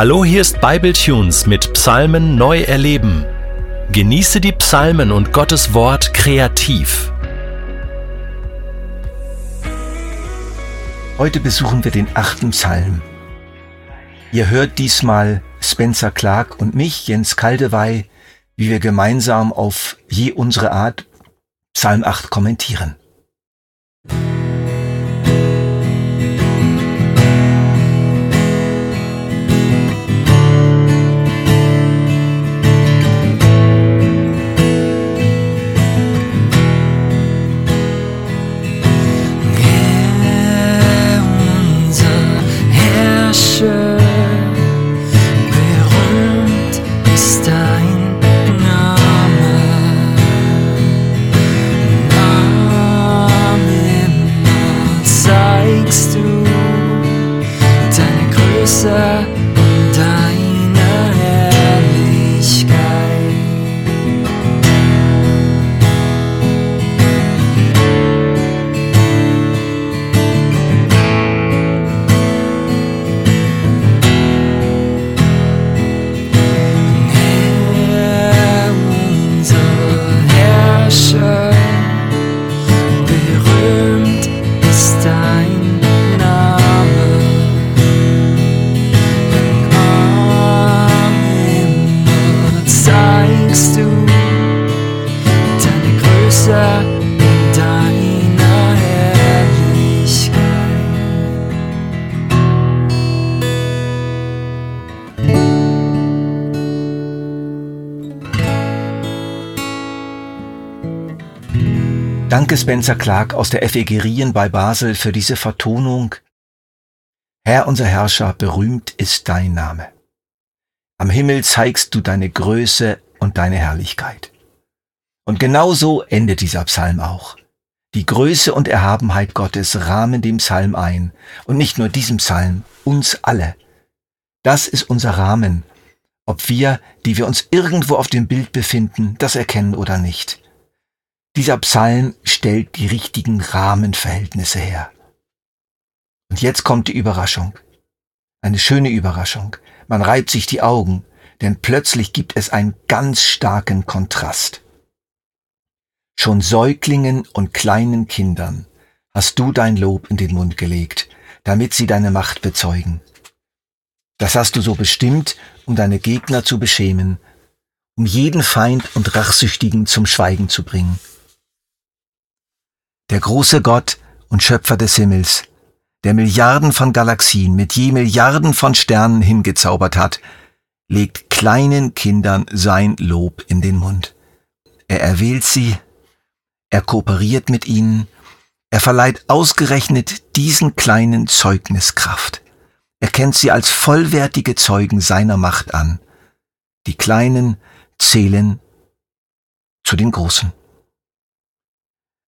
Hallo, hier ist Bibletunes mit Psalmen neu erleben. Genieße die Psalmen und Gottes Wort kreativ. Heute besuchen wir den achten Psalm. Ihr hört diesmal Spencer Clark und mich, Jens Kaldewey, wie wir gemeinsam auf je unsere Art Psalm 8 kommentieren. Danke Spencer Clark aus der FEG Rien bei Basel für diese Vertonung. Herr unser Herrscher, berühmt ist dein Name. Am Himmel zeigst du deine Größe und deine Herrlichkeit. Und genau so endet dieser Psalm auch. Die Größe und Erhabenheit Gottes rahmen dem Psalm ein. Und nicht nur diesem Psalm, uns alle. Das ist unser Rahmen. Ob wir, die wir uns irgendwo auf dem Bild befinden, das erkennen oder nicht. Dieser Psalm stellt die richtigen Rahmenverhältnisse her. Und jetzt kommt die Überraschung. Eine schöne Überraschung. Man reibt sich die Augen, denn plötzlich gibt es einen ganz starken Kontrast. Schon Säuglingen und kleinen Kindern hast du dein Lob in den Mund gelegt, damit sie deine Macht bezeugen. Das hast du so bestimmt, um deine Gegner zu beschämen, um jeden Feind und Rachsüchtigen zum Schweigen zu bringen. Der große Gott und Schöpfer des Himmels, der Milliarden von Galaxien mit je Milliarden von Sternen hingezaubert hat, legt kleinen Kindern sein Lob in den Mund. Er erwählt sie, er kooperiert mit ihnen, er verleiht ausgerechnet diesen kleinen Zeugniskraft. Er kennt sie als vollwertige Zeugen seiner Macht an. Die Kleinen zählen zu den Großen.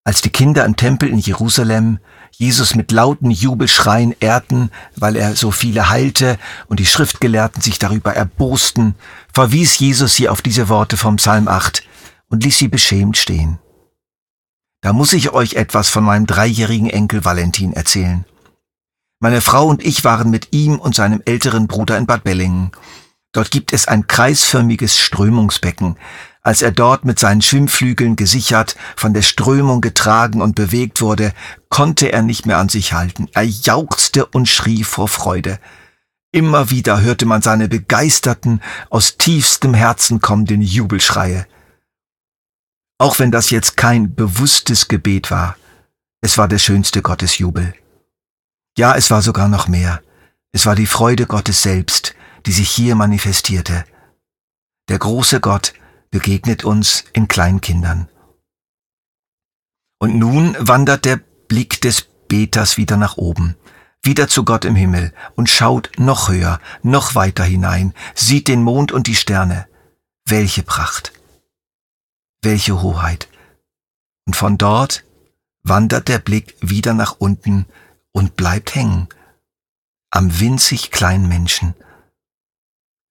Als die Kinder im Tempel in Jerusalem Jesus mit lauten Jubelschreien ehrten, weil er so viele heilte und die Schriftgelehrten sich darüber erbosten, verwies Jesus sie auf diese Worte vom Psalm 8 und ließ sie beschämt stehen. Da muss ich euch etwas von meinem dreijährigen Enkel Valentin erzählen. Meine Frau und ich waren mit ihm und seinem älteren Bruder in Bad Bellingen. Dort gibt es ein kreisförmiges Strömungsbecken, als er dort mit seinen Schwimmflügeln gesichert, von der Strömung getragen und bewegt wurde, konnte er nicht mehr an sich halten. Er jauchzte und schrie vor Freude. Immer wieder hörte man seine begeisterten, aus tiefstem Herzen kommenden Jubelschreie. Auch wenn das jetzt kein bewusstes Gebet war, es war der schönste Gottesjubel. Ja, es war sogar noch mehr. Es war die Freude Gottes selbst, die sich hier manifestierte. Der große Gott, begegnet uns in Kleinkindern. Und nun wandert der Blick des Beters wieder nach oben, wieder zu Gott im Himmel und schaut noch höher, noch weiter hinein, sieht den Mond und die Sterne. Welche Pracht! Welche Hoheit! Und von dort wandert der Blick wieder nach unten und bleibt hängen, am winzig kleinen Menschen.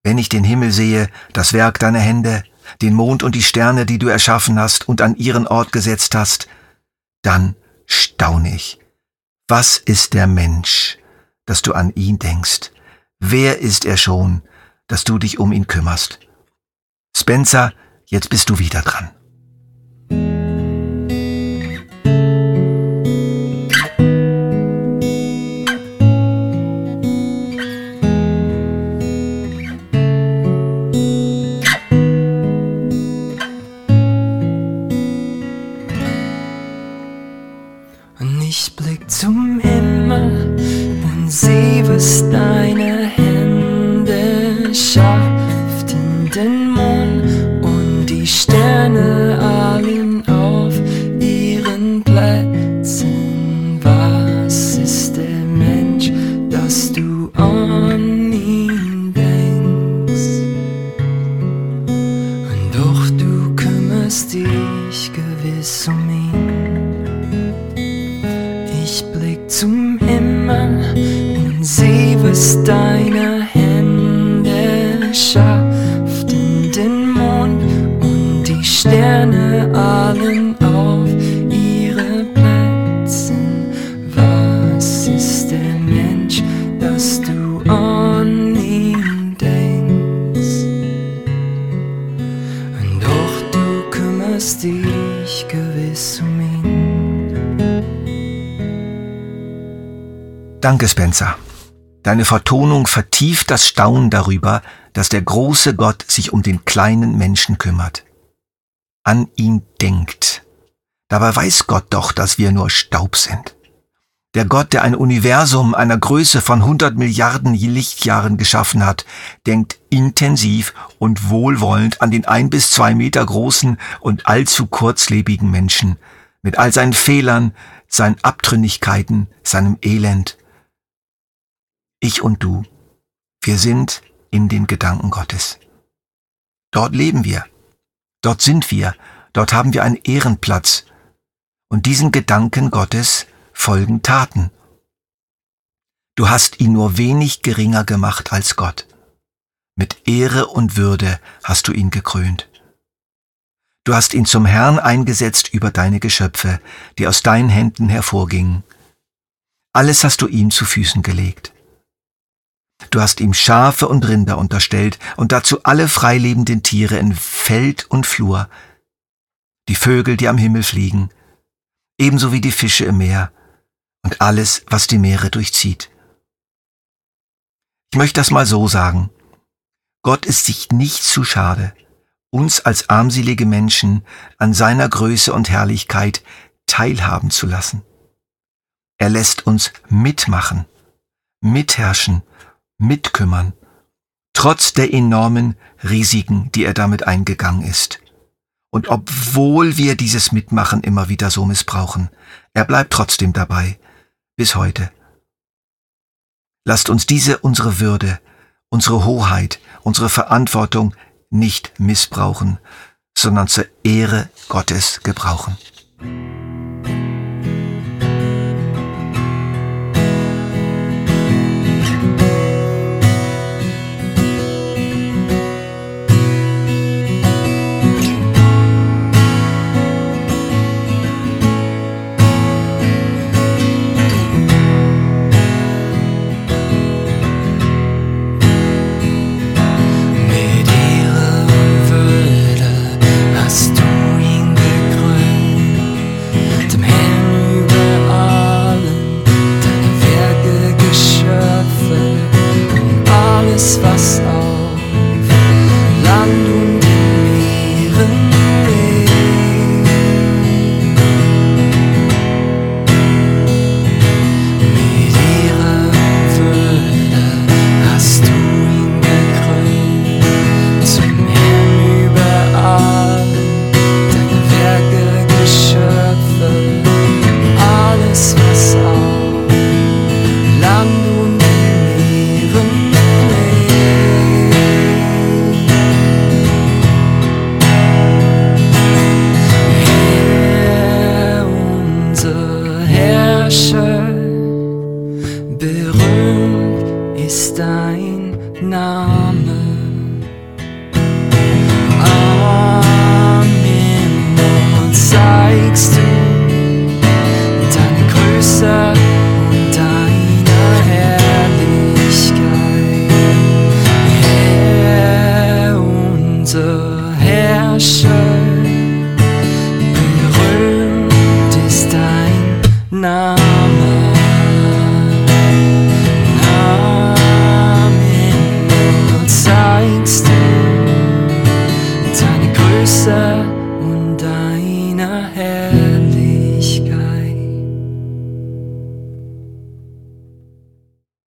Wenn ich den Himmel sehe, das Werk deiner Hände, den Mond und die Sterne, die du erschaffen hast und an ihren Ort gesetzt hast, dann staune ich. Was ist der Mensch, dass du an ihn denkst? Wer ist er schon, dass du dich um ihn kümmerst. Spencer, jetzt bist du wieder dran. dich gewiss um Danke, Spencer. Deine Vertonung vertieft das Staunen darüber, dass der große Gott sich um den kleinen Menschen kümmert. An ihn denkt. Dabei weiß Gott doch, dass wir nur Staub sind. Der Gott, der ein Universum einer Größe von 100 Milliarden Lichtjahren geschaffen hat, denkt intensiv und wohlwollend an den ein bis zwei Meter großen und allzu kurzlebigen Menschen, mit all seinen Fehlern, seinen Abtrünnigkeiten, seinem Elend ich und du, wir sind in den Gedanken Gottes. Dort leben wir, dort sind wir, dort haben wir einen Ehrenplatz, und diesen Gedanken Gottes folgen Taten. Du hast ihn nur wenig geringer gemacht als Gott. Mit Ehre und Würde hast du ihn gekrönt. Du hast ihn zum Herrn eingesetzt über deine Geschöpfe, die aus deinen Händen hervorgingen. Alles hast du ihm zu Füßen gelegt. Du hast ihm Schafe und Rinder unterstellt und dazu alle freilebenden Tiere in Feld und Flur, die Vögel, die am Himmel fliegen, ebenso wie die Fische im Meer und alles, was die Meere durchzieht. Ich möchte das mal so sagen. Gott ist sich nicht zu schade, uns als armselige Menschen an seiner Größe und Herrlichkeit teilhaben zu lassen. Er lässt uns mitmachen, mitherrschen mitkümmern, trotz der enormen Risiken, die er damit eingegangen ist. Und obwohl wir dieses Mitmachen immer wieder so missbrauchen, er bleibt trotzdem dabei, bis heute. Lasst uns diese unsere Würde, unsere Hoheit, unsere Verantwortung nicht missbrauchen, sondern zur Ehre Gottes gebrauchen.